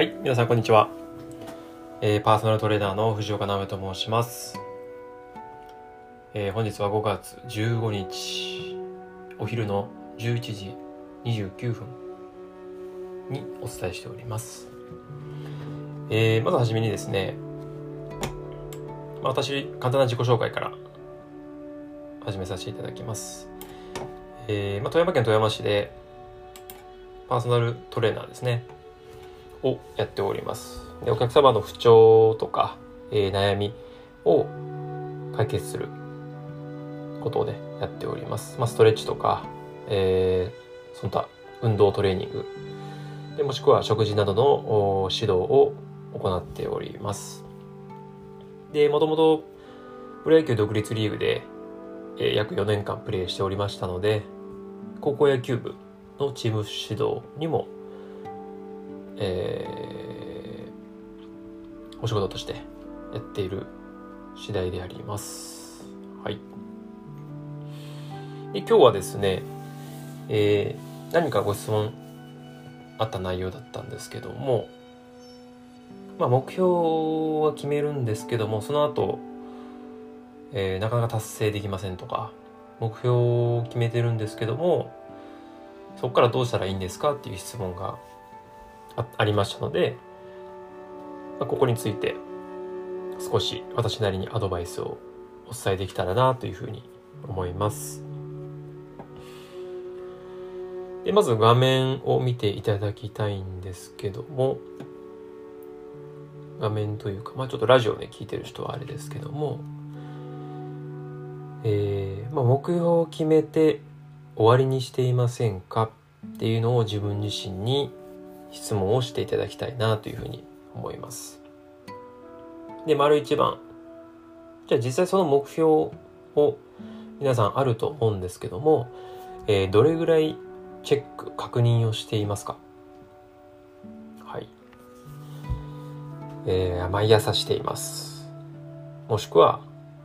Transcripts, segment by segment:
はい、皆さんこんにちは。えーパーソナルトレーナーの藤岡直江と申します。えー本日は5月15日、お昼の11時29分にお伝えしております。えーまずはじめにですね、まあ私、簡単な自己紹介から始めさせていただきます。えーまあ、富山県富山市でパーソナルトレーナーですね。をやっております。でお客様の不調とか、えー悩みを解決することをね、やっております。まあ、ストレッチとか、えーその他運動トレーニング、でもしくは食事などの指導を行っております。で、もともとプロ野球独立リーグで、えー約4年間プレーしておりましたので、高校野球部のチーム指導にもえーお仕事としてやっている次第であります。はい。で今日はですね、えー何かご質問あった内容だったんですけども、まあ目標は決めるんですけども、その後、えーなかなか達成できませんとか、目標を決めてるんですけども、そこからどうしたらいいんですかっていう質問がありましたので、まあここについて少し私なりにアドバイスをお伝えできたらなというふうに思います。でまず画面を見ていただきたいんですけども画面というか、まあ、ちょっとラジオね聞いてる人はあれですけども、えーまあ、目標を決めて終わりにしていませんかっていうのを自分自身に質問をしていただきたいなというふうに思います。で、丸一番。じゃあ実際その目標を皆さんあると思うんですけども、えーどれぐらいチェック、確認をしていますか？はい。えー毎朝しています。もしくは、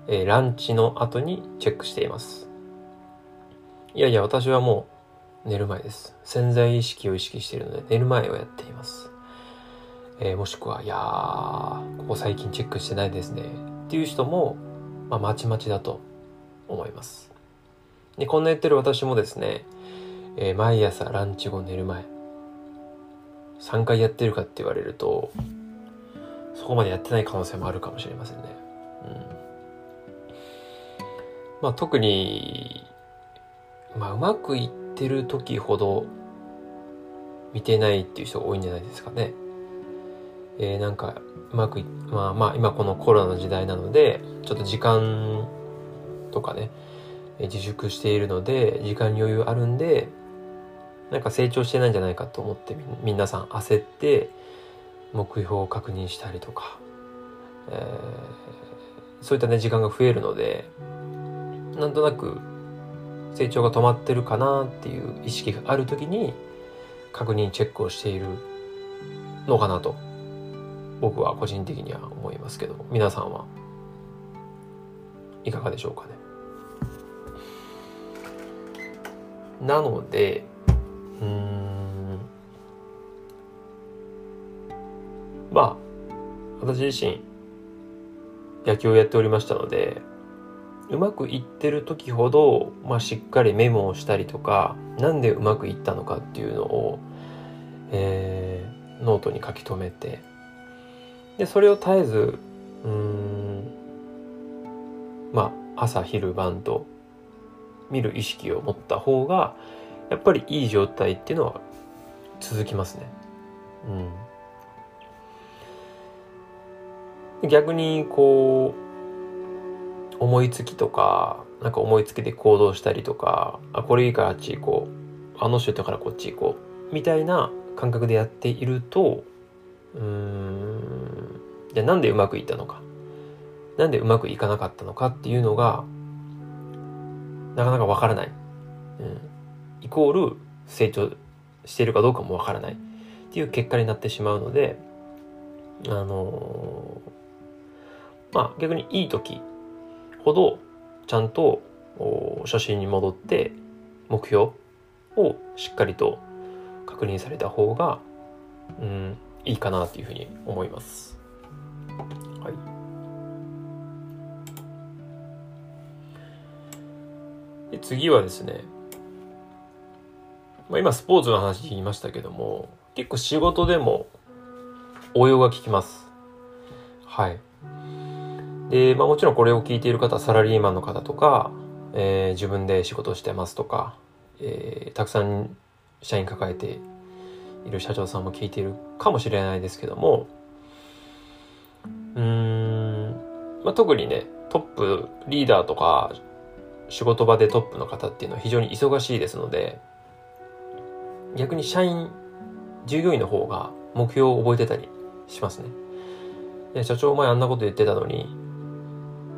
えーランチの後にチェックしています。いやいや、私はもう寝る前です。潜在意識を意識しているので、寝る前をやっています。えーもしくは、いやー、ここ最近チェックしてないですね。っていう人も、まあ、まちまちだと思います。で、こんな言ってる私もですね、えー毎朝ランチ後寝る前、3回やってるかって言われると、そこまでやってない可能性もあるかもしれませんね。うん。まあ、特に、まあ、うまくいっててる時ほど見てないっていう人が多いんじゃないですかね。えーなんか、うまく、まあまあ、今このコロナの時代なので、ちょっと時間とかね、自粛しているので、時間に余裕あるんで、なんか成長してないんじゃないかと思って皆さん焦って、目標を確認したりとか、えーそういったね、時間が増えるので、なんとなく成長が止まってるかなっていう意識がある時に確認チェックをしているのかなと僕は個人的には思いますけど皆さんはいかがでしょうかね。なのでうんまあ私自身野球をやっておりましたのでうまくいってる時ほど、まあ、しっかりメモをしたりとかなんでうまくいったのかっていうのを、えーノートに書き留めてでそれを絶えずうんまあ朝昼晩と見る意識を持った方がやっぱりいい状態っていうのは続きますね。うん、逆にこう思いつきとかなんか思いつきで行動したりとかあこれいいからあっち行こう。あの人いたからこっち行こう。みたいな感覚でやっているとうーんじゃあなんでうまくいったのか。なんでうまくいかなかったのかっていうのがなかなかわからない、うん、イコール成長しているかどうかもわからない。っていう結果になってしまうのであのーまあ逆にいい時ほどちゃんと初心に戻って目標をしっかりと確認された方が、うん、いいかなっていうふうに思います。はい。で次はですね、まあ、今スポーツの話言いましたけども、結構仕事でも応用が効きます。はい。で、まあもちろんこれを聞いている方はサラリーマンの方とか、えー、自分で仕事してますとか、えー、たくさん社員抱えている社長さんも聞いているかもしれないですけども、うん、まあ、特にね、トップ、リーダーとか、仕事場でトップの方っていうのは非常に忙しいですので、逆に社員、従業員の方が目標を覚えてたりしますね。社長前あんなこと言ってたのに、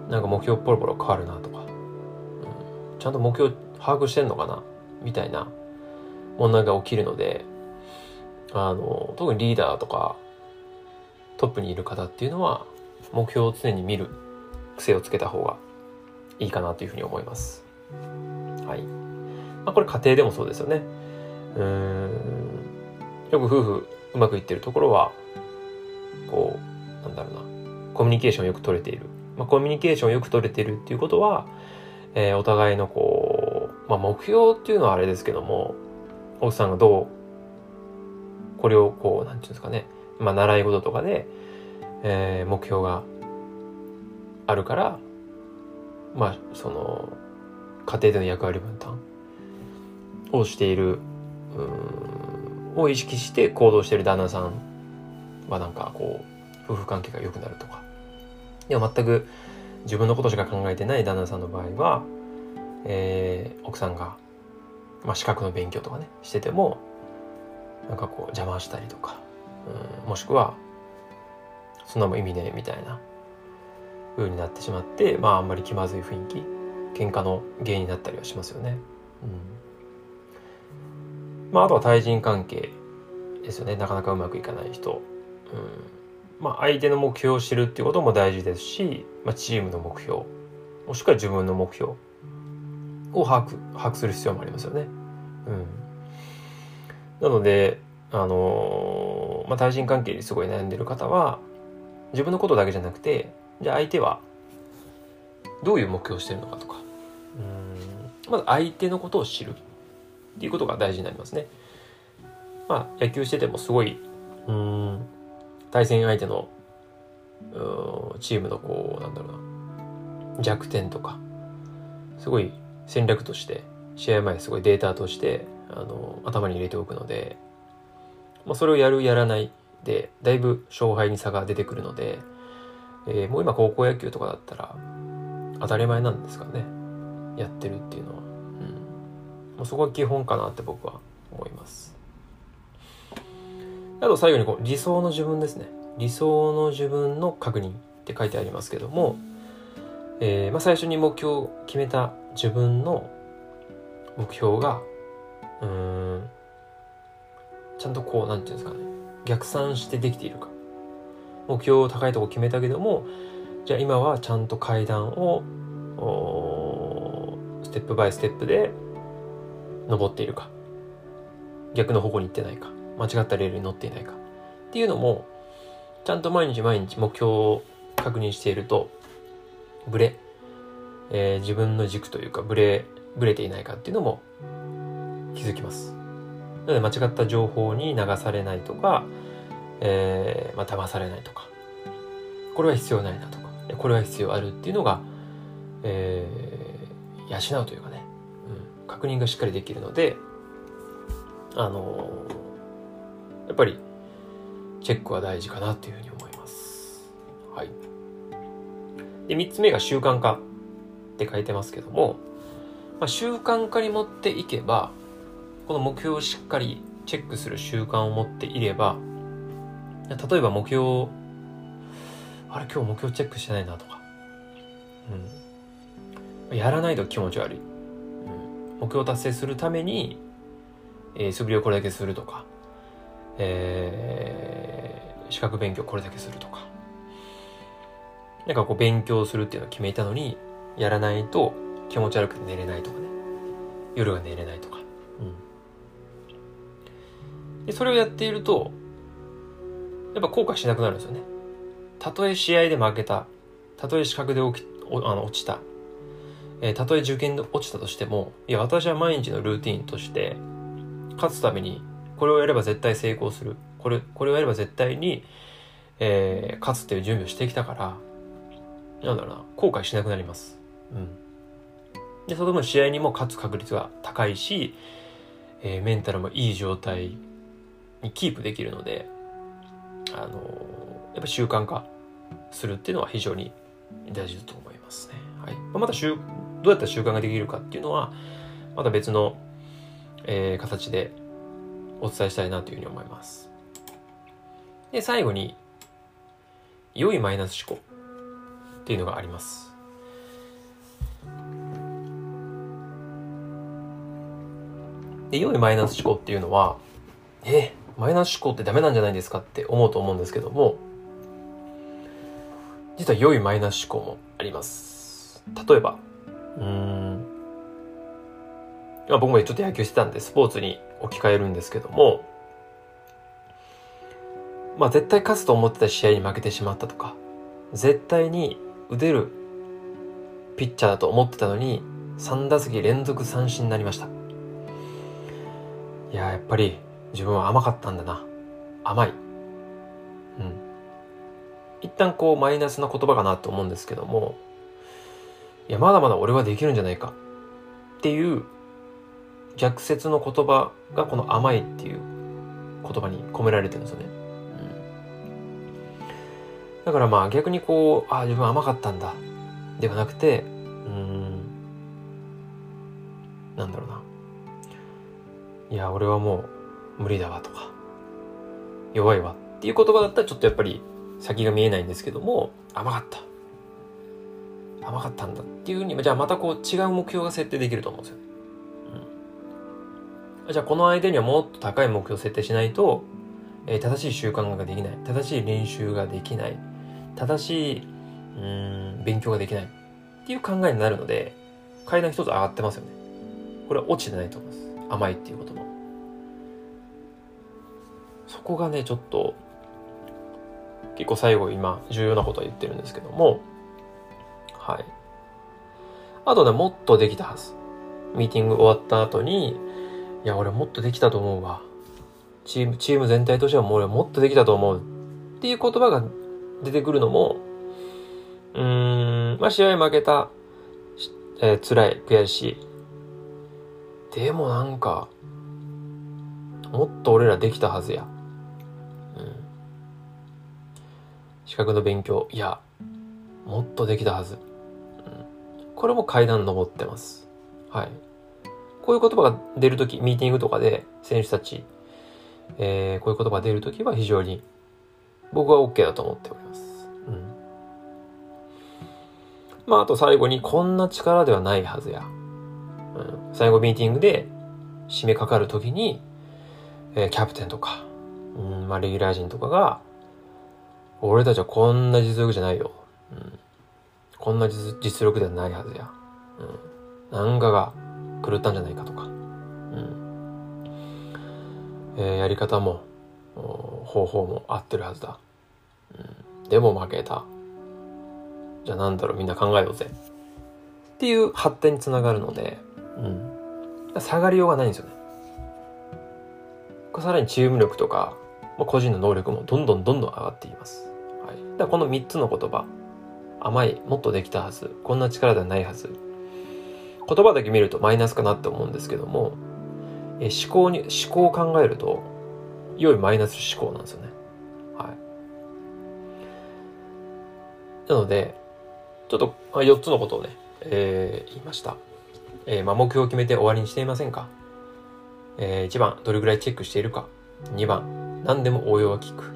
なんか目標ポロポロ変わるなとか、うん、ちゃんと目標把握してんのかな？みたいな問題が起きるので、あの、特にリーダーとかトップにいる方っていうのは目標を常に見る癖をつけた方がいいかなというふうに思います。はい。まあ、これ家庭でもそうですよね。うん。よく夫婦うまくいってるところは、こう、なんだろうな、コミュニケーションよく取れている。まあ、コミュニケーションよく取れてるっていうことは、えー、お互いのこう、まあ、目標っていうのはあれですけども、奥さんがどう、これをこう、なんていうんですかね、まあ、習い事とかで、えー、目標があるから、まあ、その、家庭での役割分担をしている、を意識して行動している旦那さんはなんかこう、夫婦関係が良くなるとか。でも全く自分のことしか考えてない旦那さんの場合は、えー、奥さんが、まあ、資格の勉強とかね、してても、なんかこう邪魔したりとか、うん、もしくは、そんなも意味ねえみたいな風になってしまって、まああんまり気まずい雰囲気、喧嘩の原因になったりはしますよね。うん。まああとは対人関係ですよね。なかなかうまくいかない人。うん。まあ相手の目標を知るっていうことも大事ですし、まあチームの目標、もしくは自分の目標を把握、把握する必要もありますよね。うん。なので、あのー、まあ対人関係にすごい悩んでる方は、自分のことだけじゃなくて、じゃあ相手はどういう目標をしてるのかとか、うんまず相手のことを知るっていうことが大事になりますね。まあ野球しててもすごい、うん、対戦相手のチームのこう、なんだろうな、弱点とか、すごい戦略として、試合前すごいデータとして、あの、頭に入れておくので、まあ、それをやる、やらないで、だいぶ勝敗に差が出てくるので、えー、もう今高校野球とかだったら、当たり前なんですかね。やってるっていうのは。うん。まあ、そこが基本かなって僕は思います。あと最後にこう理想の自分ですね。理想の自分の確認って書いてありますけども、えー、まあ、最初に目標を決めた自分の目標が、うん、ちゃんとこう、なんていうんですかね、逆算してできているか。目標を高いとこ決めたけども、じゃあ今はちゃんと階段を、ステップバイステップで登っているか。逆の方向に行ってないか。間違ったレールに乗っていないか。っていうのも、ちゃんと毎日毎日目標を確認していると、ブレ、えー、自分の軸というか、ブレ、ブレていないかっていうのも気づきます。なので間違った情報に流されないとか、えー、まあ、騙されないとか、これは必要ないなとか、これは必要あるっていうのが、えー、養うというかね、うん、確認がしっかりできるので、あのー、やっぱり、チェックは大事かなというふうに思います。はい。で、三つ目が習慣化って書いてますけども、まあ、習慣化に持っていけば、この目標をしっかりチェックする習慣を持っていれば、例えば目標、あれ今日目標チェックしてないなとか、うん。やらないと気持ち悪い。うん、目標達成するために、えー、素振りをこれだけするとか、えー、資格勉強これだけするとか。なんかこう勉強するっていうのを決めたのに、やらないと気持ち悪くて寝れないとかね。夜が寝れないとか。うん。で、それをやっていると、やっぱ後悔しなくなるんですよね。たとえ試合で負けた、たとえ資格で起きあの落ちた、えー、たとえ受験で落ちたとしても、いや、私は毎日のルーティンとして、勝つために、これをやれば絶対成功する。これ、これをやれば絶対に、えー、勝つっていう準備をしてきたから、なんだろうな、後悔しなくなります。うん。で、その分試合にも勝つ確率が高いし、えー、メンタルもいい状態にキープできるので、あのー、やっぱ習慣化するっていうのは非常に大事だと思いますね。はい。また習、どうやったら習慣ができるかっていうのは、また別の、えー、形でお伝えしたいなというふうに思います。で、最後に、良いマイナス思考っていうのがあります。で、良いマイナス思考っていうのは、え、マイナス思考ってダメなんじゃないですかって思うと思うんですけども、実は良いマイナス思考もあります。例えば、うん、ま僕もちょっと野球してたんでスポーツに置き換えるんですけども、まあ絶対勝つと思ってた試合に負けてしまったとか、絶対に打てるピッチャーだと思ってたのに、3打席連続三振になりました。いや、やっぱり自分は甘かったんだな。甘い。うん。一旦こうマイナスな言葉かなと思うんですけども、いや、まだまだ俺はできるんじゃないかっていう逆説の言葉がこの甘いっていう言葉に込められてるんですよね。うん、だからまあ逆にこう、ああ、自分甘かったんだ。ではなくて、うん、なんだろうな。いや、俺はもう無理だわとか、弱いわっていう言葉だったらちょっとやっぱり先が見えないんですけども、甘かった。甘かったんだっていうふうに、じゃあまたこう違う目標が設定できると思うんですよ。じゃあこの相手にはもっと高い目標を設定しないと、えー、正しい習慣ができない。正しい練習ができない。正しい、うん、勉強ができない。っていう考えになるので、階段一つ上がってますよね。これは落ちてないと思います。甘いっていうことも。そこがね、ちょっと、結構最後今重要なことは言ってるんですけども、はい。あとね、もっとできたはず。ミーティング終わった後に、いや、俺もっとできたと思うわ。チーム、チーム全体としてはもう俺もっとできたと思う。っていう言葉が出てくるのも、うーん、まあ、試合負けた、えー、辛い、悔しい。でもなんか、もっと俺らできたはずや。うん。資格の勉強、いや、もっとできたはず。うん。これも階段登ってます。はい。こういう言葉が出るとき、ミーティングとかで選手たち、えー、こういう言葉が出るときは非常に僕は OK だと思っております。うん。まあ、あと最後にこんな力ではないはずや。うん。最後ミーティングで締めかかるときに、えー、キャプテンとか、うん、まあ、レギュラー陣とかが、俺たちはこんな実力じゃないよ。うん、こんな実力ではないはずや。うん、なんかが狂ったんじゃないかとか。うんえー、やり方も、方法も合ってるはずだ。うん、でも負けた。じゃあなんだろうみんな考えようぜ。っていう発展につながるので、うん、下がりようがないんですよね。さらにチーム力とか、まあ、個人の能力もどんどんどんどん上がっています。はい、だからこの3つの言葉、甘い、もっとできたはず、こんな力ではないはず。言葉だけ見るとマイナスかなって思うんですけども、え思考に、思考を考えると、良いマイナス思考なんですよね。はい。なので、ちょっと4つのことをね、えー、言いました。えー、まあ、目標を決めて終わりにしていませんか？えー、1番、どれぐらいチェックしているか？2番、何でも応用が効く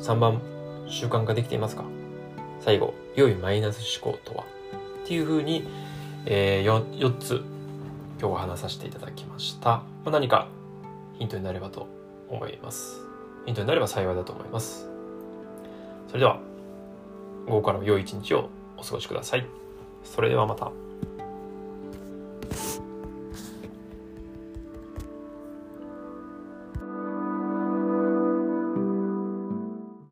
？3番、習慣化できていますか？最後、良いマイナス思考とは？っていうふうに、えー、4, 4つ今日は話させていただきました。まあ、何かヒントになればと思います。ヒントになれば幸いだと思います。それでは、午後からも良い一日をお過ごしください。それではまた。